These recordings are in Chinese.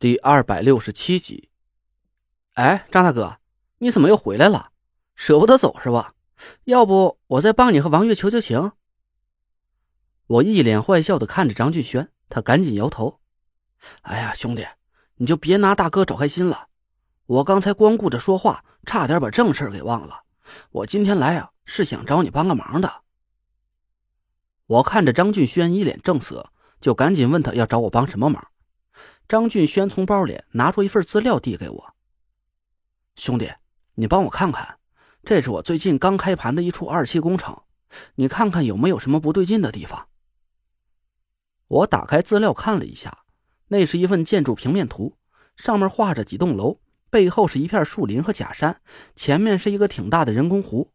第二百六十七集。哎，张大哥，你怎么又回来了？舍不得走是吧？要不我再帮你和王月求求情？我一脸坏笑的看着张俊轩，他赶紧摇头。哎呀，兄弟，你就别拿大哥找开心了。我刚才光顾着说话，差点把正事给忘了。我今天来啊，是想找你帮个忙的。我看着张俊轩一脸正色，就赶紧问他要找我帮什么忙。张俊轩从包里拿出一份资料递给我：“兄弟，你帮我看看，这是我最近刚开盘的一处二期工程，你看看有没有什么不对劲的地方。”我打开资料看了一下，那是一份建筑平面图，上面画着几栋楼，背后是一片树林和假山，前面是一个挺大的人工湖。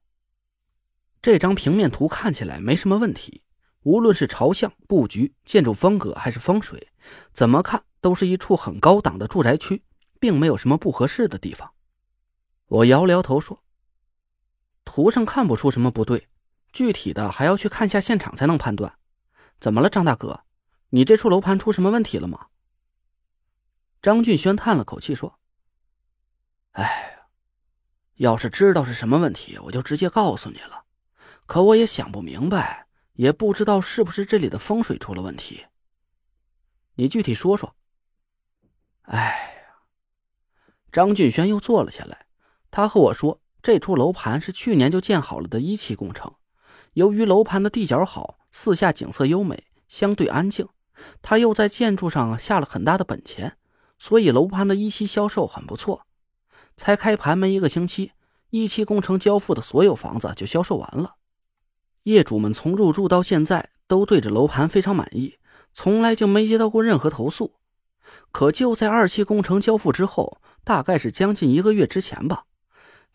这张平面图看起来没什么问题，无论是朝向、布局、建筑风格还是风水，怎么看？都是一处很高档的住宅区，并没有什么不合适的地方。我摇了摇头说：“图上看不出什么不对，具体的还要去看下现场才能判断。”怎么了，张大哥？你这处楼盘出什么问题了吗？张俊轩叹了口气说：“哎，要是知道是什么问题，我就直接告诉你了。可我也想不明白，也不知道是不是这里的风水出了问题。你具体说说。”哎呀，张俊轩又坐了下来。他和我说，这处楼盘是去年就建好了的一期工程。由于楼盘的地角好，四下景色优美，相对安静，他又在建筑上下了很大的本钱，所以楼盘的一期销售很不错。才开盘没一个星期，一期工程交付的所有房子就销售完了。业主们从入住到现在都对这楼盘非常满意，从来就没接到过任何投诉。可就在二期工程交付之后，大概是将近一个月之前吧，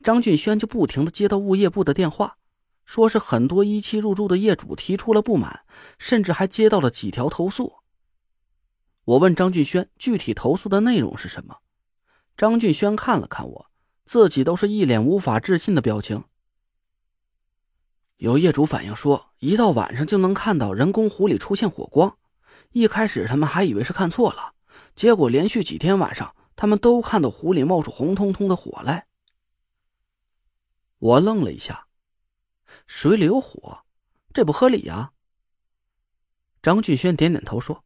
张俊轩就不停的接到物业部的电话，说是很多一期入住的业主提出了不满，甚至还接到了几条投诉。我问张俊轩具体投诉的内容是什么，张俊轩看了看我，自己都是一脸无法置信的表情。有业主反映说，一到晚上就能看到人工湖里出现火光，一开始他们还以为是看错了。结果连续几天晚上，他们都看到湖里冒出红彤彤的火来。我愣了一下，水里有火，这不合理呀。张俊轩点点头说：“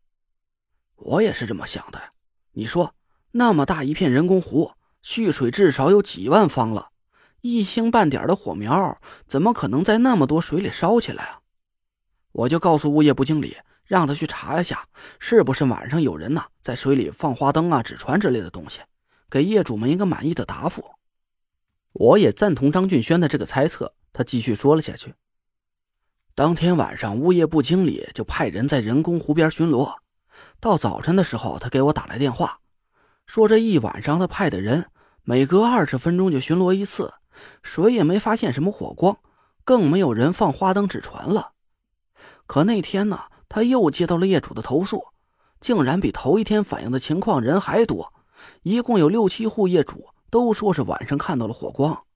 我也是这么想的。你说，那么大一片人工湖，蓄水至少有几万方了，一星半点的火苗，怎么可能在那么多水里烧起来啊？”我就告诉物业部经理。让他去查一下，是不是晚上有人呢在水里放花灯啊、纸船之类的东西，给业主们一个满意的答复。我也赞同张俊轩的这个猜测。他继续说了下去：当天晚上，物业部经理就派人在人工湖边巡逻。到早晨的时候，他给我打来电话，说这一晚上他派的人每隔二十分钟就巡逻一次，谁也没发现什么火光，更没有人放花灯、纸船了。可那天呢？他又接到了业主的投诉，竟然比头一天反映的情况人还多，一共有六七户业主都说是晚上看到了火光。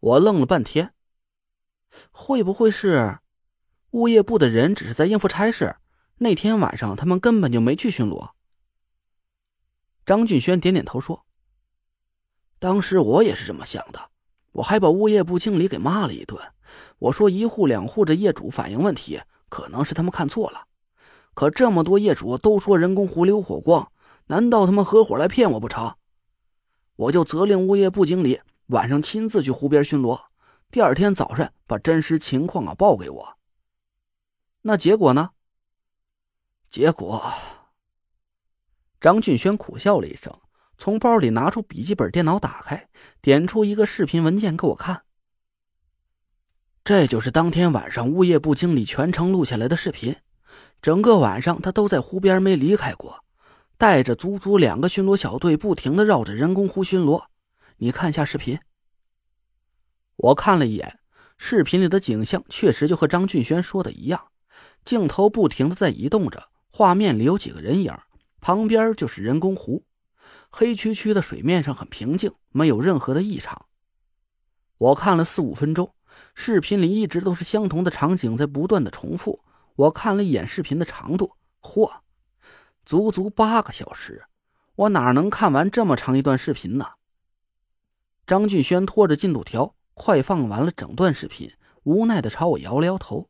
我愣了半天，会不会是物业部的人只是在应付差事？那天晚上他们根本就没去巡逻。张俊轩点点头说：“当时我也是这么想的，我还把物业部经理给骂了一顿。我说一户两户的业主反映问题。”可能是他们看错了，可这么多业主都说人工湖里有火光，难道他们合伙来骗我不成？我就责令物业部经理晚上亲自去湖边巡逻，第二天早上把真实情况啊报给我。那结果呢？结果，张俊轩苦笑了一声，从包里拿出笔记本电脑，打开，点出一个视频文件给我看。这就是当天晚上物业部经理全程录下来的视频，整个晚上他都在湖边没离开过，带着足足两个巡逻小队，不停的绕着人工湖巡逻。你看一下视频。我看了一眼，视频里的景象确实就和张俊轩说的一样，镜头不停的在移动着，画面里有几个人影，旁边就是人工湖，黑黢黢的水面上很平静，没有任何的异常。我看了四五分钟。视频里一直都是相同的场景在不断的重复。我看了一眼视频的长度，嚯，足足八个小时，我哪能看完这么长一段视频呢？张俊轩拖着进度条，快放完了整段视频，无奈的朝我摇了摇头。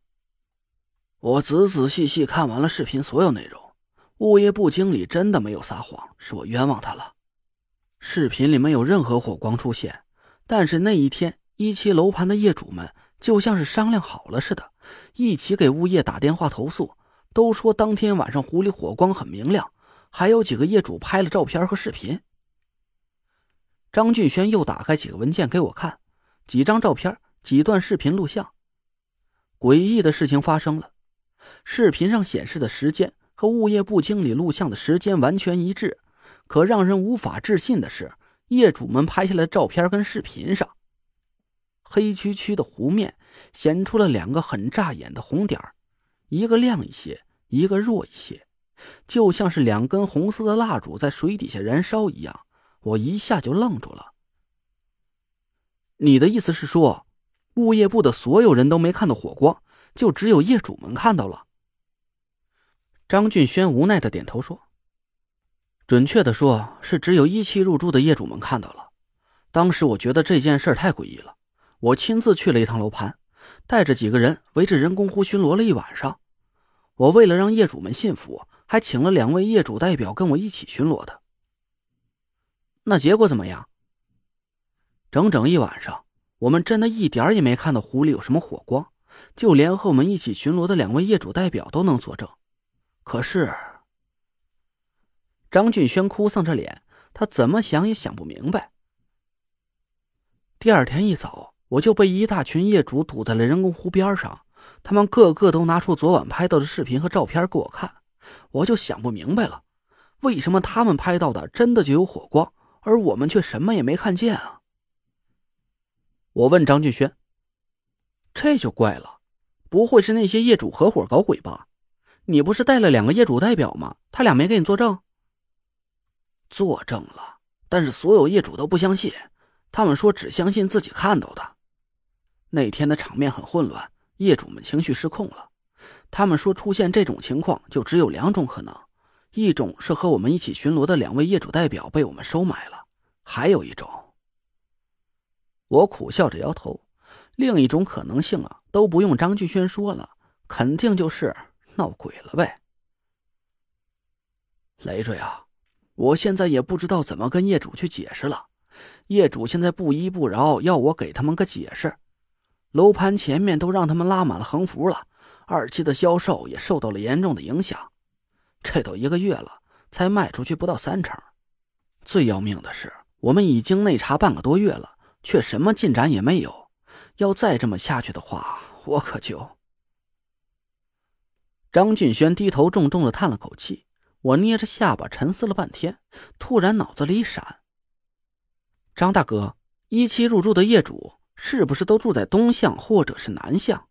我仔仔细细看完了视频所有内容，物业部经理真的没有撒谎，是我冤枉他了。视频里没有任何火光出现，但是那一天一期楼盘的业主们就像是商量好了似的，一起给物业打电话投诉。都说当天晚上湖里火光很明亮，还有几个业主拍了照片和视频。张俊轩又打开几个文件给我看，几张照片，几段视频录像。诡异的事情发生了，视频上显示的时间和物业部经理录像的时间完全一致。可让人无法置信的是，业主们拍下来的照片跟视频上，黑黢黢的湖面显出了两个很扎眼的红点一个亮一些，一个弱一些，就像是两根红色的蜡烛在水底下燃烧一样。我一下就愣住了。你的意思是说，物业部的所有人都没看到火光，就只有业主们看到了？张俊轩无奈的点头说：“准确的说，是只有一期入住的业主们看到了。当时我觉得这件事太诡异了，我亲自去了一趟楼盘，带着几个人围着人工湖巡逻了一晚上。”我为了让业主们信服，还请了两位业主代表跟我一起巡逻的。那结果怎么样？整整一晚上，我们真的一点也没看到湖里有什么火光，就连和我们一起巡逻的两位业主代表都能作证。可是，张俊轩哭丧着脸，他怎么想也想不明白。第二天一早，我就被一大群业主堵在了人工湖边上。他们个个都拿出昨晚拍到的视频和照片给我看，我就想不明白了，为什么他们拍到的真的就有火光，而我们却什么也没看见啊？我问张俊轩：“这就怪了，不会是那些业主合伙搞鬼吧？你不是带了两个业主代表吗？他俩没给你作证？”作证了，但是所有业主都不相信，他们说只相信自己看到的。那天的场面很混乱。业主们情绪失控了，他们说出现这种情况就只有两种可能：一种是和我们一起巡逻的两位业主代表被我们收买了；还有一种，我苦笑着摇头。另一种可能性啊，都不用张俊轩说了，肯定就是闹鬼了呗。累赘啊，我现在也不知道怎么跟业主去解释了。业主现在不依不饶，要我给他们个解释。楼盘前面都让他们拉满了横幅了，二期的销售也受到了严重的影响。这都一个月了，才卖出去不到三成。最要命的是，我们已经内查半个多月了，却什么进展也没有。要再这么下去的话，我可就……张俊轩低头重重的叹了口气。我捏着下巴沉思了半天，突然脑子里一闪：张大哥，一期入住的业主。是不是都住在东巷或者是南巷？